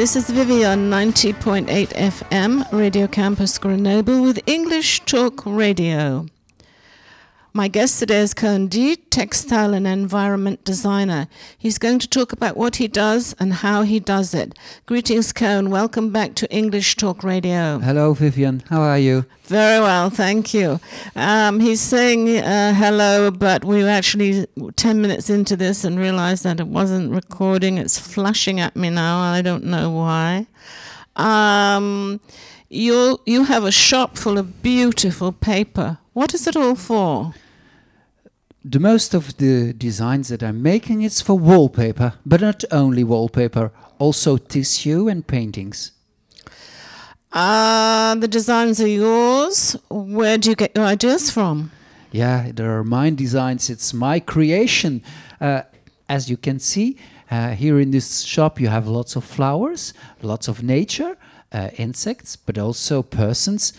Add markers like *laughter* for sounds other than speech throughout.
This is Vivian, 90.8 FM, Radio Campus Grenoble with English Talk Radio. My guest today is Koen D, textile and environment designer. He's going to talk about what he does and how he does it. Greetings, Koen. Welcome back to English Talk Radio. Hello, Vivian. How are you? Very well, thank you. Um, he's saying uh, hello, but we were actually 10 minutes into this and realized that it wasn't recording. It's flashing at me now. I don't know why. Um, you you have a shop full of beautiful paper. What is it all for? The most of the designs that I'm making is for wallpaper, but not only wallpaper, also tissue and paintings. Uh, the designs are yours. Where do you get your ideas from? Yeah, there are mine designs. It's my creation. Uh, as you can see, uh, here in this shop, you have lots of flowers, lots of nature, uh, insects, but also persons.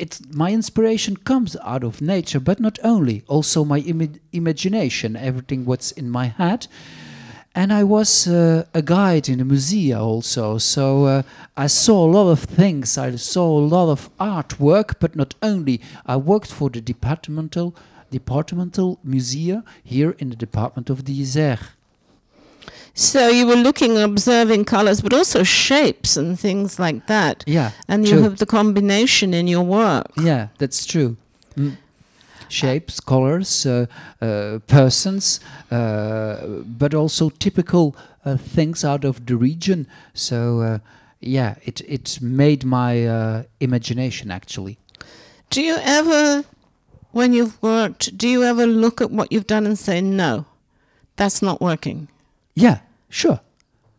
It's my inspiration comes out of nature, but not only, also my Im- imagination, everything what's in my head. And I was uh, a guide in a museum also, so uh, I saw a lot of things. I saw a lot of artwork, but not only. I worked for the departmental departmental museum here in the department of the Isère. So you were looking, observing colors, but also shapes and things like that. Yeah, And you true. have the combination in your work. Yeah, that's true. Mm. Shapes, colors, uh, uh, persons, uh, but also typical uh, things out of the region. So uh, yeah, it it made my uh, imagination actually. Do you ever, when you've worked, do you ever look at what you've done and say, no, that's not working? Yeah, sure,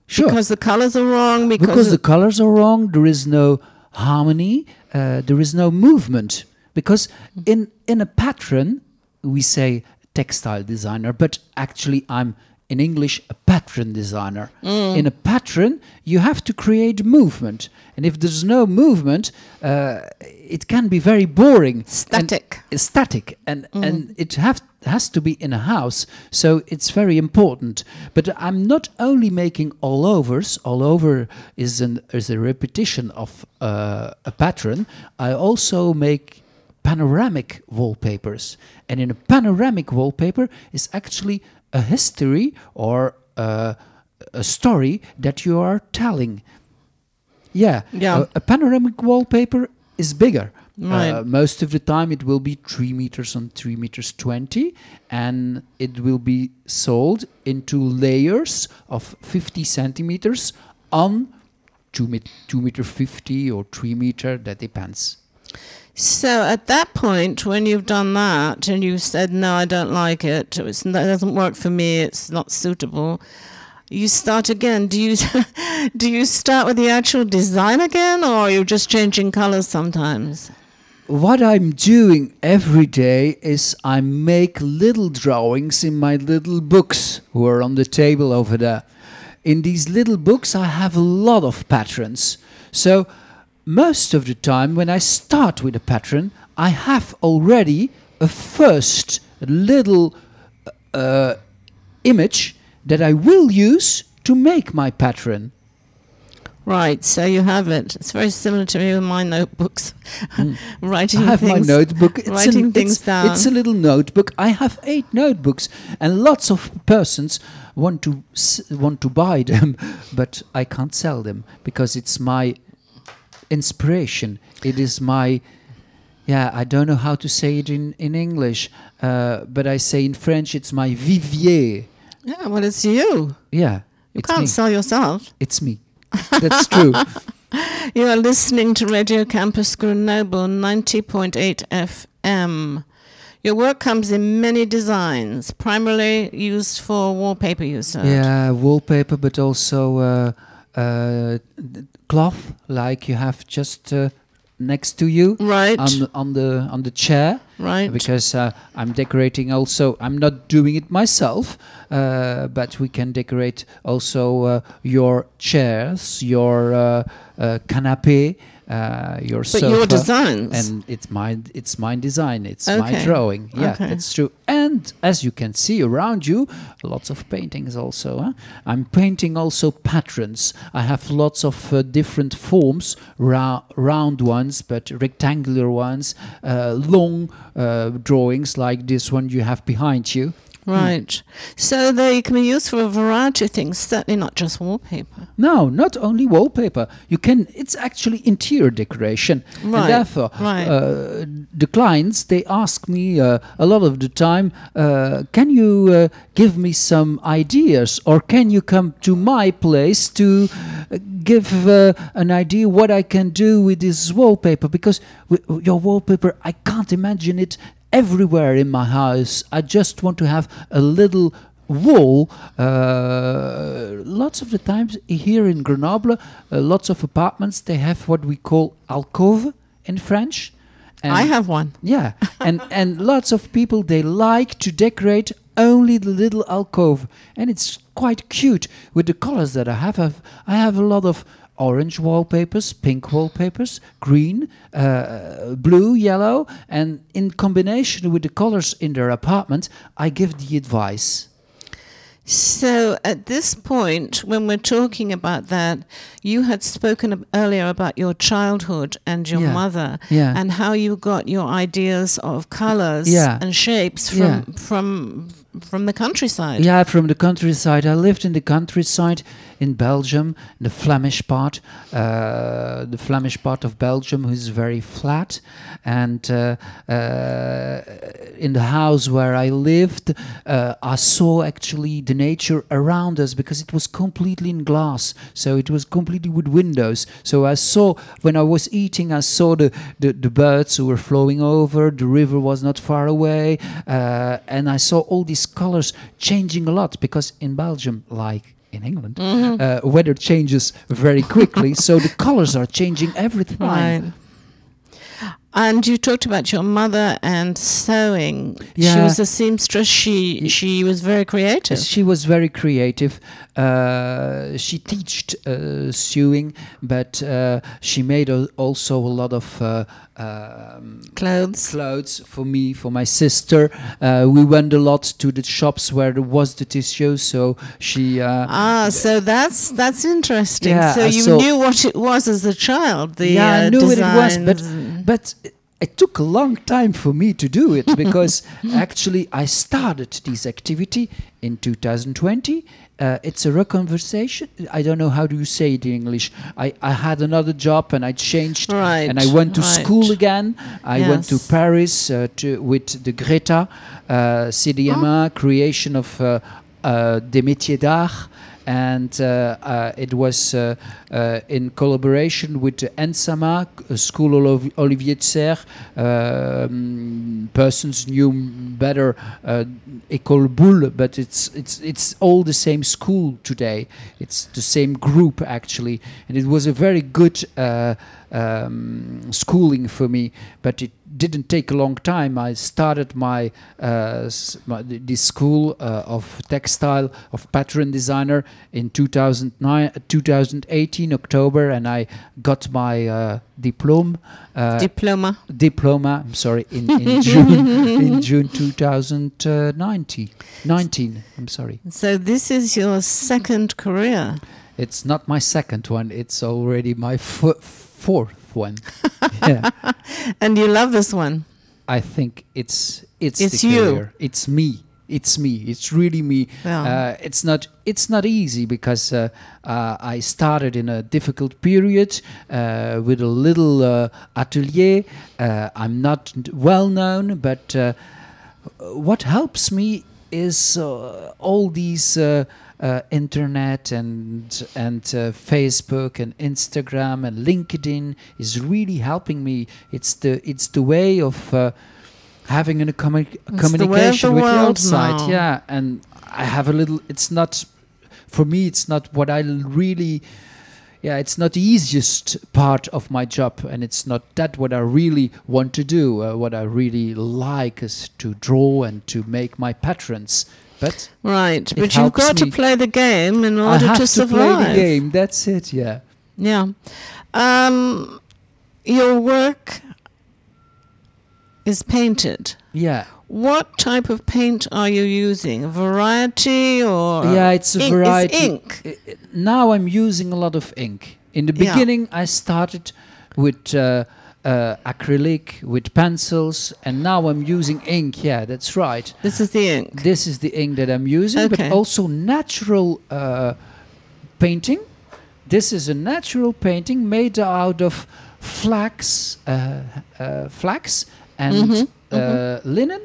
sure. Because the colors are wrong, because, because the colors are wrong there is no harmony uh, there is no movement because in in a pattern we say textile designer but actually i'm in english a pattern designer. In a pattern you have to create movement. And if there's no movement uh, it can be very boring and- Static. static. And and it have has to be in a house so it's very important. But i'm not only making all overs all over is an is a repetition of uh, a pattern. I also make panoramic wallpapers. And in a panoramic wallpaper is actually a history or uh, a story that you are telling yeah, Yeah. A, a panoramic wallpaper is bigger. Right. Uh, most of the time, it will be three meters on three meters twenty, and it will be sold into layers of fifty centimeters on two, met- two meter fifty or three meter. That depends. So at that point, when you've done that and you've said, no, I don't like it, it's, that doesn't work for me, it's not suitable, you start again. Do you, *laughs* do you start with the actual design again or are you just changing colors sometimes? What I'm doing every day is I make little drawings in my little books who are on the table over there. In these little books, I have a lot of patterns. So, most of the time, when I start with a pattern, I have already a first little uh, image that I will use to make my pattern. Right, so you have it. It's very similar to me with my notebooks, *laughs* writing Hmm. I have things. my notebook. It's writing things it's, down. It's a little notebook. I have eight notebooks, and lots of persons want to s- want to buy them, *laughs* but I can't sell them because it's my inspiration. It is my yeah. I don't know how to say it in in English, uh, but I say in French it's my vivier. yeah, well, it's you. Yeah, You can't me. sell yourself. It's me. That's true. *laughs* You are listening to Radio Campus Grenoble 90.8 FM. Your work comes in many designs, primarily used for wallpaper, you said. Yeah, wallpaper, but also uh, uh, cloth, like you have just uh, next to you Right, on the, on the on the chair. right. Because uh, I'm decorating also. I'm not doing it myself, uh, but we can decorate also uh, your chairs, your uh, uh, canapé, uh, your But your designs. and it's my it's my design it's my drawing yeah Okay. that's true and as you can see around you lots of paintings also huh? i'm painting also patterns i have lots of uh, different forms rou- round ones but rectangular ones uh, long uh, drawings like this one you have behind you Right. So they can be used for a variety of things, certainly not just wallpaper. No, not only wallpaper. You can. It's actually interior decoration, Right, and therefore, right. uh, the clients they ask me uh, a lot of the time, uh, "Can you uh, give me some ideas, or can you come to my place to uh, give uh, an idea what I can do with this wallpaper? Because w- your wallpaper, I can't imagine it." Everywhere in my house, I just want to have a little wall. Uh, lots of the times here in Grenoble, uh, lots of apartments they have what we call alcove in French. And I have one. yeah, *laughs* and and lots of people they like to decorate only the little alcove, and it's quite cute with the colors that I have. I've, I have a lot of orange wallpapers, pink wallpapers, green, uh, blue, yellow, and in combination with the colors in their apartment, I give the advice. So at this point, when we're talking about that, you had spoken earlier about your childhood and your Yeah. mother, Yeah. and how you got your ideas of colors Yeah. and shapes from Yeah. from from the countryside. Yeah, from the countryside. I lived in the countryside in Belgium, the Flemish part, uh, the Flemish part of Belgium, who's very flat. And uh, uh, in the house where I lived, uh, I saw actually the nature around us because it was completely in glass. So it was completely with windows. So I saw when I was eating, I saw the, the, the birds who were flowing over. The river was not far away, uh, and I saw all these colors changing a lot because in Belgium, like in England, uh, weather changes very quickly. so the colors are changing every time. Right. And you talked about your mother and sewing. Yeah. She was a seamstress. She she was very creative. She was very creative. Uh, she taught uh, sewing, but uh, she made al- also a lot of uh, um, Clothes. clothes for me, for my sister. Uh, we went a lot to the shops where there was the tissue, so she. Uh, Ah, so that's that's interesting. Yeah, so you saw- knew what it was as a child. The yeah, I knew what it was, but. *laughs* but it took a long time for me to do it because *laughs* actually I started this activity in 2020. Uh, it's a reconversation. I don't know how do you say it in English. I, I had another job and I changed Right, and I went to right. school again. I went to Paris uh, to, with the Greta uh, CDMA creation of uh, uh, des métiers d'art. And uh, uh, it was uh, in collaboration with ENSAAMA, School of Olivier de Serres. Um, persons knew better École Boulle, but it's it's it's all the same school today. It's the same group actually, and it was a very good um, schooling for me. But it didn't take a long time. I started my, uh, my th- this school uh, of textile of pattern designer in 2009, 2018 October, and I got my uh, diploma. Uh, diploma. diploma. I'm sorry, in, in *laughs* June in June 2019. 19. I'm sorry. So this is your second career. It's not my second one. It's already my fo- one. *laughs* yeah. And you love this one. I think it's it's It's the you. career. It's me. It's me. It's really me. Yeah. Uh, it's not. It's not easy because uh, uh, I started in a difficult period uh, with a little uh, atelier. Uh, I'm not well known, but uh, what helps me is uh, all these. Uh, uh, internet and and uh, Facebook and Instagram and LinkedIn is really helping me. It's the it's the way of uh, having a commu- the communication the with the outside. now. Yeah, and I have a little. It's not for me. It's not what I really. Yeah, it's not the easiest part of my job, and it's not that what I really want to do. Uh, what I really like is to draw and to make my patterns. But Right. But you've got to play the game in order I have to to survive. play the game. That's it. Yeah. Yeah. Um, your work is painted. Yeah. What type of paint are you using? A variety or yeah, it's a ink- variety. ink. Now I'm using a lot of ink. In the Yeah. beginning, I started with uh, uh, acrylic, with pencils, and now I'm using ink. Yeah, that's right. This is the ink. This is the ink that I'm using, Okay. but also natural uh, painting. This is a natural painting made out of flax, uh, uh, flax and Mhm, uh, linen.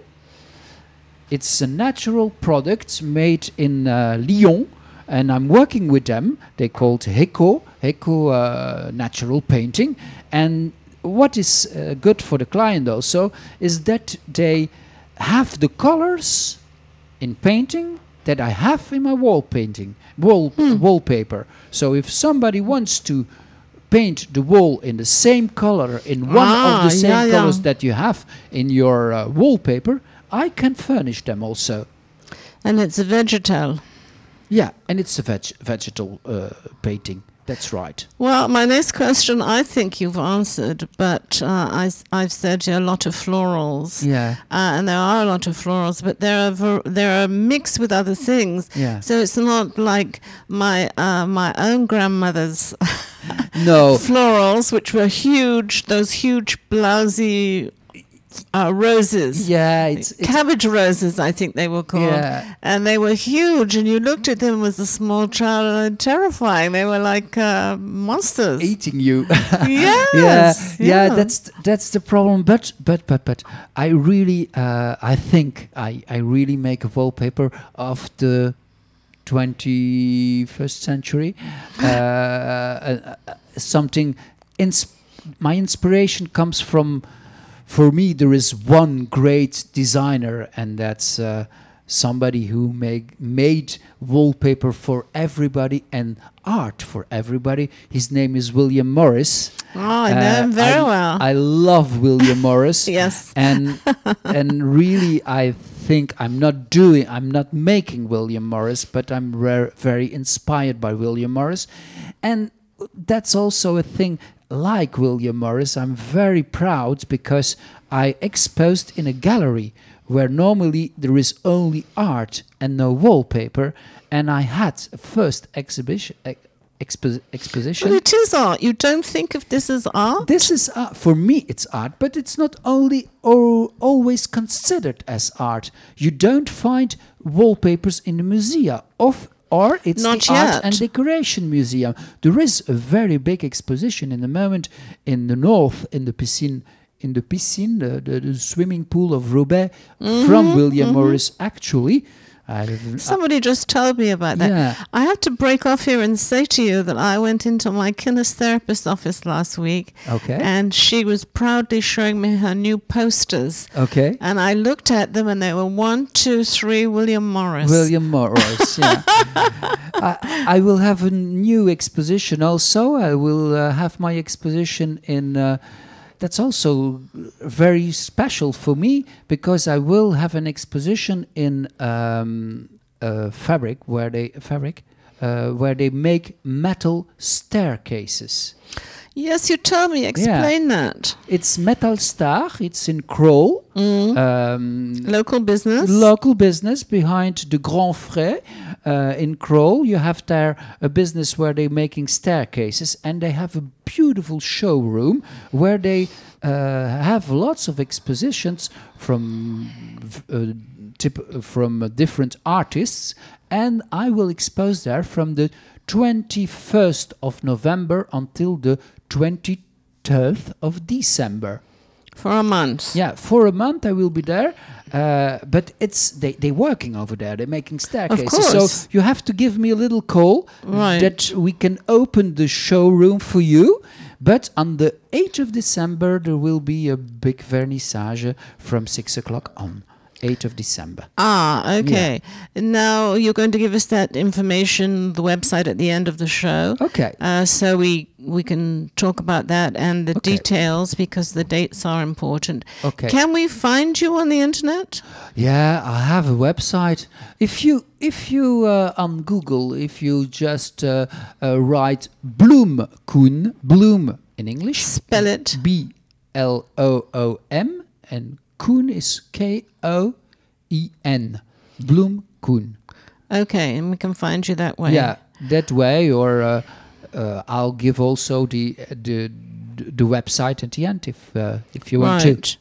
It's a natural product made in uh, Lyon, and I'm working with them. They called Heco, Heco uh, Natural Painting. And what is uh, good for the client also is that they have the colors in painting that I have in my wall painting, wall wallpaper. So if somebody wants to paint the wall in the same color in one Ah, of the same yeah, yeah. colors that you have in your uh, wallpaper, I can furnish them also. And it's a vegetal. Yeah, and it's a veg- vegetal uh, painting. That's right. Well, my next question I think you've answered, but uh, I, have said a lot of florals. Yeah, Uh, and there are a lot of florals, but they're ver- they're mixed with other things. yeah. So it's not like my uh, my own grandmother's No, *laughs* florals, which were huge, those huge blousy uh, roses. yeah, it's, it's Cabbage roses, I think they were called. yeah. And they were huge, and you looked at them as a small child, and terrifying. They were like uh, monsters. eating you. *laughs* Yes, yeah, yeah, yeah. that's that's the problem. But but but but I really uh, I think I I really make a wallpaper of the 21st century. Uh, uh, uh, something. Ins- my inspiration comes from. For me, there is one great designer, and that's. Uh, somebody who make, made wallpaper for everybody and art for everybody. His name is William Morris. Oh, I know Uh, him very I, well. I love William Morris. *laughs* yes. And and really, I think I'm not doing, I'm not making William Morris, but I'm very inspired by William Morris, and that's also a thing. Like William Morris, I'm very proud because I exposed in a gallery where normally there is only art and no wallpaper, and I had a first exhibition. ex- expo- exposition. But it is art. You don't think of this as art? This is art. For me, it's art, but it's not only or always considered as art. You don't find wallpapers in the museum of or it's Not the art and decoration museum. There is a very big exposition in the moment in the north in the piscine in the piscine the, the, the swimming pool of Roubaix Mm-hmm, from William Morris actually. I, Somebody just told me about that. yeah. I have to break off here and say to you that I went into my kinesiotherapist office last week Okay. and she was proudly showing me her new posters. okay. And I looked at them and they were one, two, three, William Morris. William Morris. Yeah. *laughs* I, I will have a new exposition also. I will uh, have my exposition in. Uh, that's also very special for me because I will have an exposition in um, uh, fabric where they fabric uh, where they make metal staircases. Yes, you tell me. Explain that. It's Metal Star. It's in Crolles. Mm. Um, Local business. local business behind the Grand Frais uh, in Crolles. You have there a business where they're making staircases and they have a beautiful showroom where they uh, have lots of expositions from uh, tip, from different artists and I will expose there from the 21st of November until the 23rd of December. For a month. Yeah, for a month I will be there. Uh, but it's they they working over there. They're making staircases. course. So you have to give me a little call Right. that we can open the showroom for you. But on the 8th of December there will be a big vernissage from six o'clock on. 8th of December. Ah, okay. Now you're going to give us that information, the website at the end of the show. Okay. Uh, so we we can talk about that and the Okay. details because the dates are important. Okay. Can we find you on the internet? Yeah, I have a website. If you if you uh, on Google, if you just uh, uh, write Bloom Koen, Bloom in English. Spell it. B L O O M and Koen is K O E N. Bloem Koen. Okay, and we can find you that way. Yeah, that way, or uh, uh, I'll give also the the the website at the end if uh, if you want to.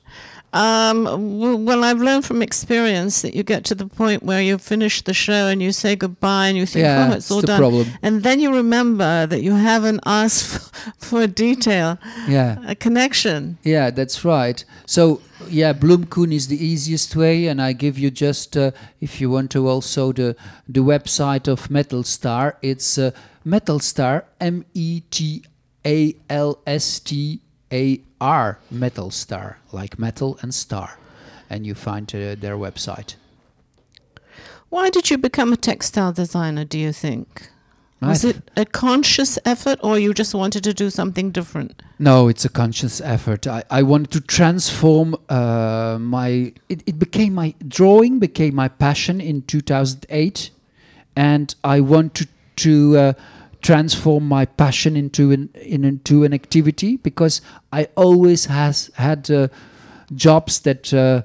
Um, well, I've learned from experience that you get to the point where you finish the show and you say goodbye and you think, Yeah, oh, it's it's all done. problem. And then you remember that you haven't asked for, *laughs* for a detail, Yeah. a connection. Yeah, that's right. So yeah, Bloemkoen is the easiest way, and I give you just uh, if you want to also the the website of Metal Star. It's uh, Metal Star M E T A L S T A R Metal Star like metal and star, and you find uh, their website. Why did you become a textile designer, do you think? Was th- it a conscious effort or you just wanted to do something different? No, it's a conscious effort. I, I wanted to transform uh, my. It, it became my drawing became my passion in 2008, and I wanted to uh, transform my passion into an in, into an activity because I always has had uh, jobs that uh,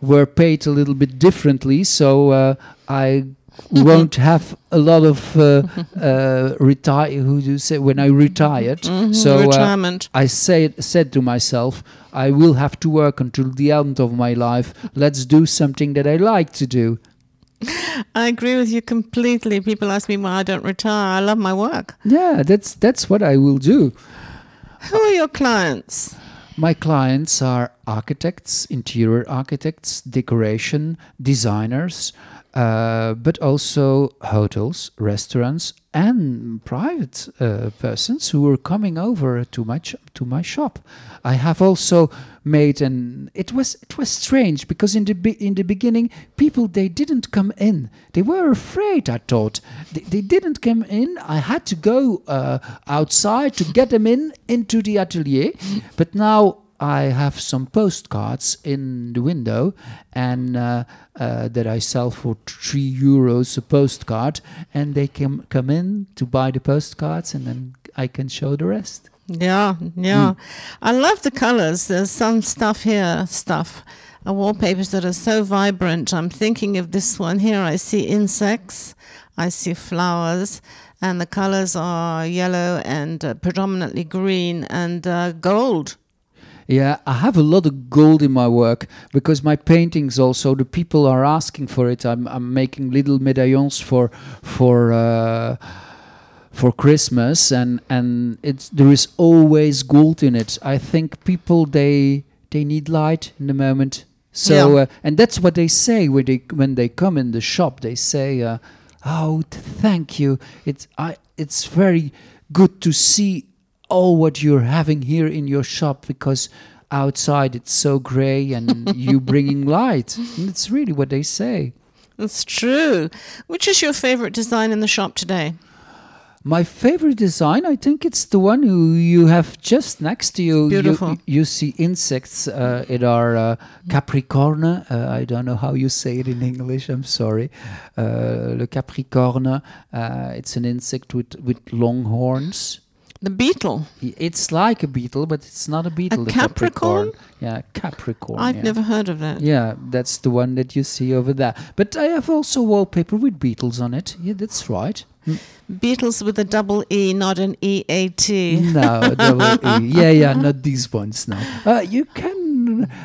were paid a little bit differently. So uh, I *laughs* won't have a lot of uh, uh, retire. Who do you say when I retired? Mhm, So uh, retirement. I said said to myself, I will have to work until the end of my life. Let's do something that I like to do. *laughs* I agree with you completely. People ask me why I don't retire. I love my work. Yeah, that's that's what I will do. Who are your clients? My clients are architects, interior architects, decoration designers, uh, but also hotels, restaurants, and private uh, persons who were coming over to my to my shop. I have also made an. It was it was strange because in the be- in the beginning, people they didn't come in. They were afraid. I thought they, they didn't come in. I had to go uh, outside to get them in into the atelier. But now I have some postcards in the window, and uh, uh, that I sell for three euros a postcard, and they can come in to buy the postcards, and then I can show the rest. Yeah, yeah. I love the colors. There's some stuff here, stuff, uh, wallpapers that are so vibrant. I'm thinking of this one here. I see insects, I see flowers, and the colors are yellow and uh, predominantly green and uh, gold. Yeah, I have a lot of gold in my work because my paintings also the people are asking for it. I'm I'm making little medallions for for uh, for Christmas and and it's there is always gold in it. I think people they they need light in the moment. So Yeah. uh, and that's what they say when they when they come in the shop. They say, uh, "Oh, thank you. It's I it's very good to see all what you're having here in your shop because outside it's so gray and *laughs* you bringing light." And it's really what they say. That's true. Which is your favorite design in the shop today? My favorite design, I think it's the one who you have just next to you. You- Beautiful. You, see insects. Uh, it are uh, Capricorne. Uh, I don't know how you say it in English. I'm sorry. Uh, le Capricorne. Uh, it's an insect with with long horns. The beetle. It's like a beetle, but it's not a beetle. the Capricorn? Yeah, Capricorn. I've yeah. never heard of that. Yeah, that's the one that you see over there. But I have also wallpaper with beetles on it. Yeah, that's right. Beetles with a double E, not an E A T. No, double E. *laughs* Yeah, yeah, not these ones. No, uh, you can.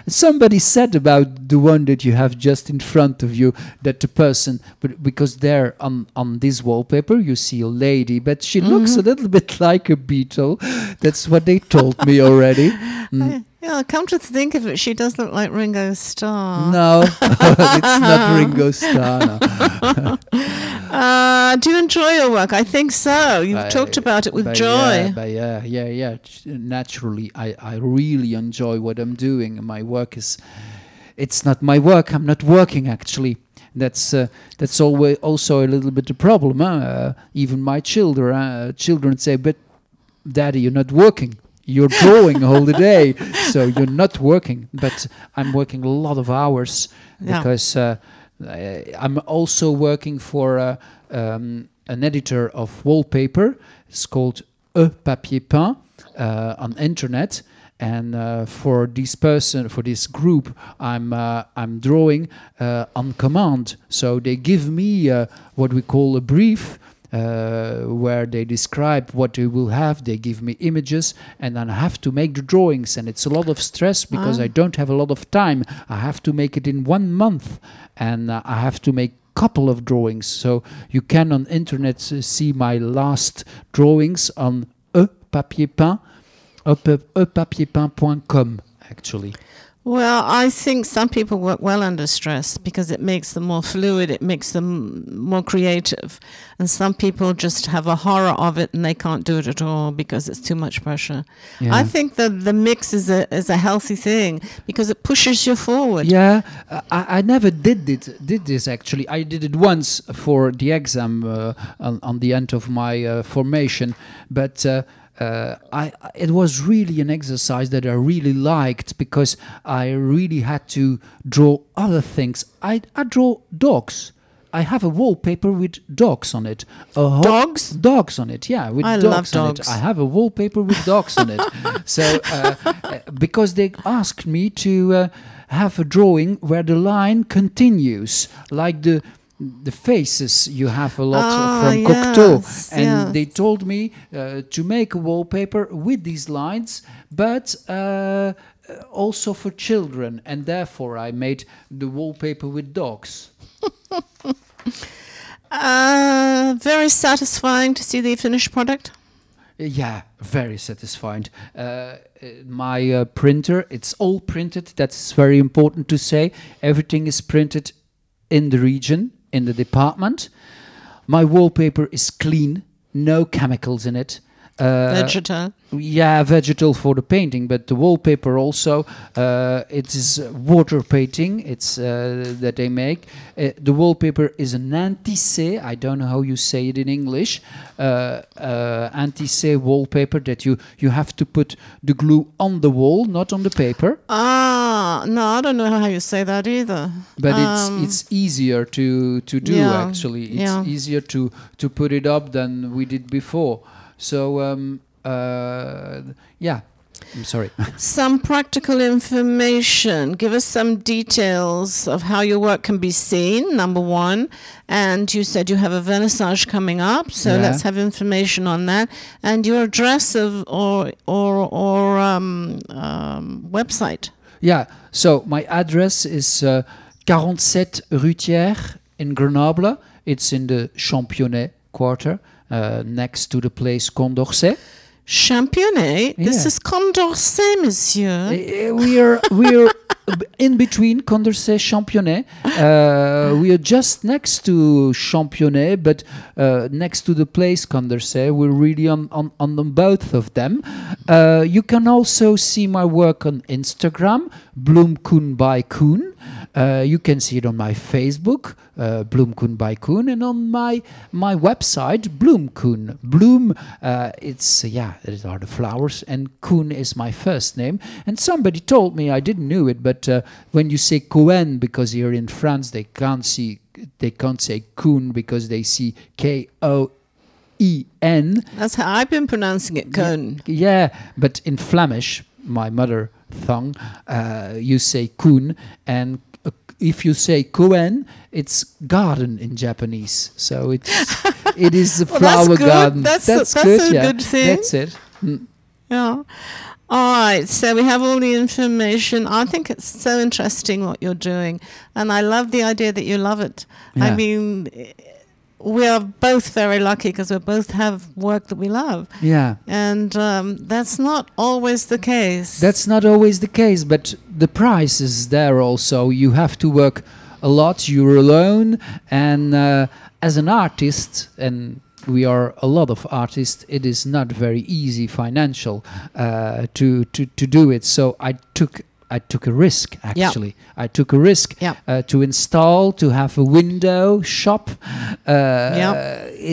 Somebody said about the one that you have just in front of you that the person, but because there on on this wallpaper you see a lady, but she looks a little bit like a beetle. That's what they told me already. *laughs* Mm. Yeah, come to think of it, she does look like Ringo Starr. No, *laughs* it's not Ringo Starr. no. *laughs* Uh, do you enjoy your work? I think so. You've I- talked about it with joy. Yeah, but yeah, yeah, yeah. Naturally, I, I really enjoy what I'm doing. My work is, it's not my work. I'm not working actually. That's uh, that's always also a little bit the problem. Huh? Uh, even my children uh, children say, "But Daddy, you're not working. You're drawing all the day, so you're not working." But I'm working a lot of hours Yeah. because uh, I- I'm also working for uh, um, an editor of wallpaper. It's called E Papier Peint, uh, on internet. And uh, for this person, for this group, I'm uh, I'm drawing uh, on command. So they give me uh, what we call a brief, uh, where they describe what they will have. They give me images, and then I have to make the drawings. And it's a lot of stress because Ah. I don't have a lot of time. I have to make it in one month, and uh, I have to make a couple of drawings. So you can on internet see my last drawings on e papier peint, epapierpeint.com actually. Well, I think some people work well under stress because it makes them more fluid, it makes them more creative. And some people just have a horror of it and they can't do it at all because it's too much pressure. I think that the mix is a is a healthy thing because it pushes you forward. Yeah, uh, I, I never did it. Did this actually? I did it once for the exam uh, on, on the end of my uh, formation, but. Uh, uh, I, it was really an exercise that I really liked because I really had to draw other things. I, I draw dogs. I have a wallpaper with dogs on it. Dogs? Dogs on it, yeah. With I dogs love on dogs. it. I have a wallpaper with dogs on it. *laughs* So uh, uh, because they asked me to uh, have a drawing where the line continues, like the the faces you have a lot Ah, from Cocteau, and yes. they told me uh, to make a wallpaper with these lines, but. Uh, also for children, and therefore I made the wallpaper with dogs. *laughs* Uh, very satisfying to see the finished product. Yeah, very satisfied. Uh, uh, my uh, printer, it's all printed. That's very important to say. Everything is printed in the region, in the department. My wallpaper is clean, no chemicals in it. Uh, Vegetal. yeah, vegetal for the painting, but the wallpaper also. Uh, it is water painting. It's uh, that they make. Uh, the wallpaper is an intissé. I don't know how you say it in English. Uh, uh, intissé wallpaper that you you have to put the glue on the wall, not on the paper. Ah, no, I don't know how you say that either. But Um, it's it's easier to to do yeah, actually. It's yeah. easier to to put it up than we did before. So um, uh, yeah. I'm sorry. *laughs* Some practical information. Give us some details of how your work can be seen, number one. And you said you have a vernissage coming up, so Yeah. let's have information on that. And your address of or or or um, um, website. Yeah, so my address is uh, 47 Rue Thiers in Grenoble. It's in the Championnet quarter, uh, next to the place Condorcet. Championnet. This is Condorcet, monsieur. Uh, we are we are *laughs* in between Condorcet Championnet. Uh, we are just next to Championnet, but uh, next to the place Condorcet. We're really on on, on them both of them. Uh, you can also see my work on Instagram, Bloom Koen by Koen. Uh, you can see it on my Facebook, uh, Bloom Koen by Koen, and on my my website, Bloom Koen. Bloom, uh, it's yeah, these are the flowers, and Koen is my first name. And somebody told me I didn't know it, but uh, when you say Cohen, because here in France they can't see, they can't say Koen because they see K O E N. That's how I've been pronouncing it, Koen. Yeah, but in Flemish, my mother tongue, uh, you say kun, and uh, if you say koen, it's garden in Japanese. So it's it is a *laughs* Well, that's flower good. garden. That's a- that's a yeah. good thing. That's it. Mm. Yeah. All right. So we have all the information. I think it's so interesting what you're doing. And I love the idea that you love it. I mean, we are both very lucky because we both have work that we love. Yeah. And um, that's not always the case. That's not always the case, but the price is there also. You have to work a lot, you're alone, and uh, as an artist, and we are a lot of artists, it is not very easy financial uh, to, to, to do it. So I took I took a risk actually. I took a risk Yeah. uh, to install, to have a window shop. Uh, Yeah.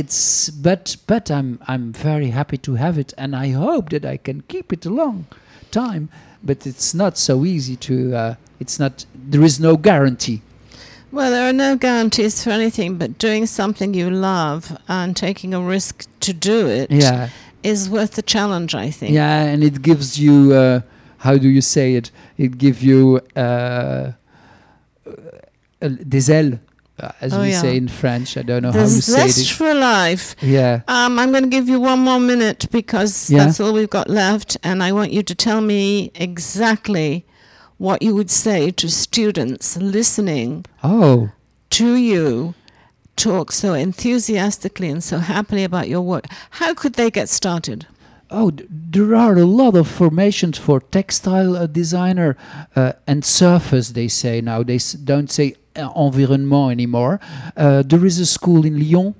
It's but but I'm I'm very happy to have it, and I hope that I can keep it a long time. But it's not so easy to. Uh, it's not. There is no guarantee. Well, there are no guarantees for anything, but doing something you love and taking a risk to do it Yeah. is worth the challenge, I think. Yeah, and it gives you, uh, how do you say it? It gives you uh, des ailes, uh, as Oh, we yeah. say in French. I don't know The how you say it. zest for life. Yeah. Um, I'm going to give you one more minute because Yeah. that's all we've got left, and I want you to tell me exactly what you would say to students listening Oh, to you talk so enthusiastically and so happily about your work. How could they get started? Oh, th- there are a lot of formations for textile uh, designer uh, and surface. They say now they don't say uh, environnement anymore. Uh, there is a school in Lyon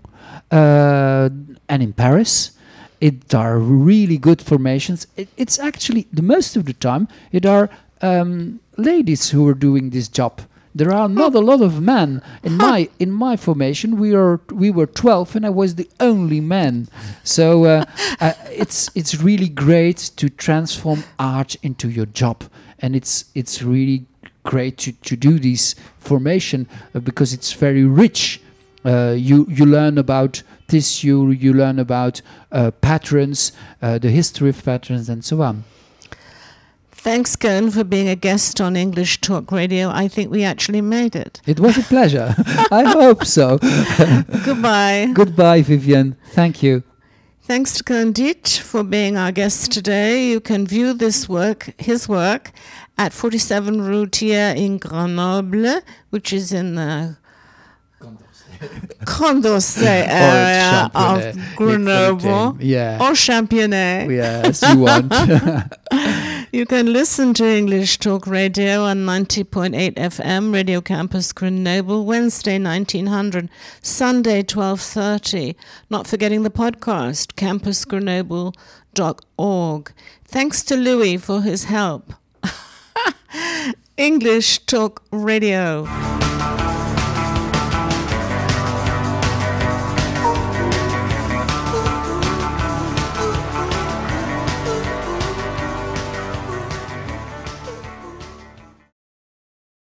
uh, and in Paris. It are really good formations. It, it's actually the most of the time it are um, ladies who are doing this job. There are not a lot of men in my in my formation. We are we were twelve, and I was the only man. So uh, uh, it's it's really great to transform art into your job, and it's it's really great to, to do this formation uh, because it's very rich. Uh, you you learn about tissue, you learn about uh, patterns, uh, the history of patterns, and so on. Thanks, Koen, for being a guest on English Talk Radio. I think we actually made it. It was a pleasure. *laughs* I hope so. *laughs* Goodbye. Goodbye, Vivian. Thank you. Thanks to Condit for being our guest today. You can view this work, his work, at 47 Rue Thiers in Grenoble, which is in the Condorcet *laughs* area of Grenoble. Yeah. Or Championnet. Yes, you want. You can listen to English Talk Radio on 90.8 FM, Radio Campus Grenoble, Wednesday 1900, Sunday 12:30. Not forgetting the podcast, campusgrenoble.org. Thanks to Louis for his help. *laughs* English Talk Radio.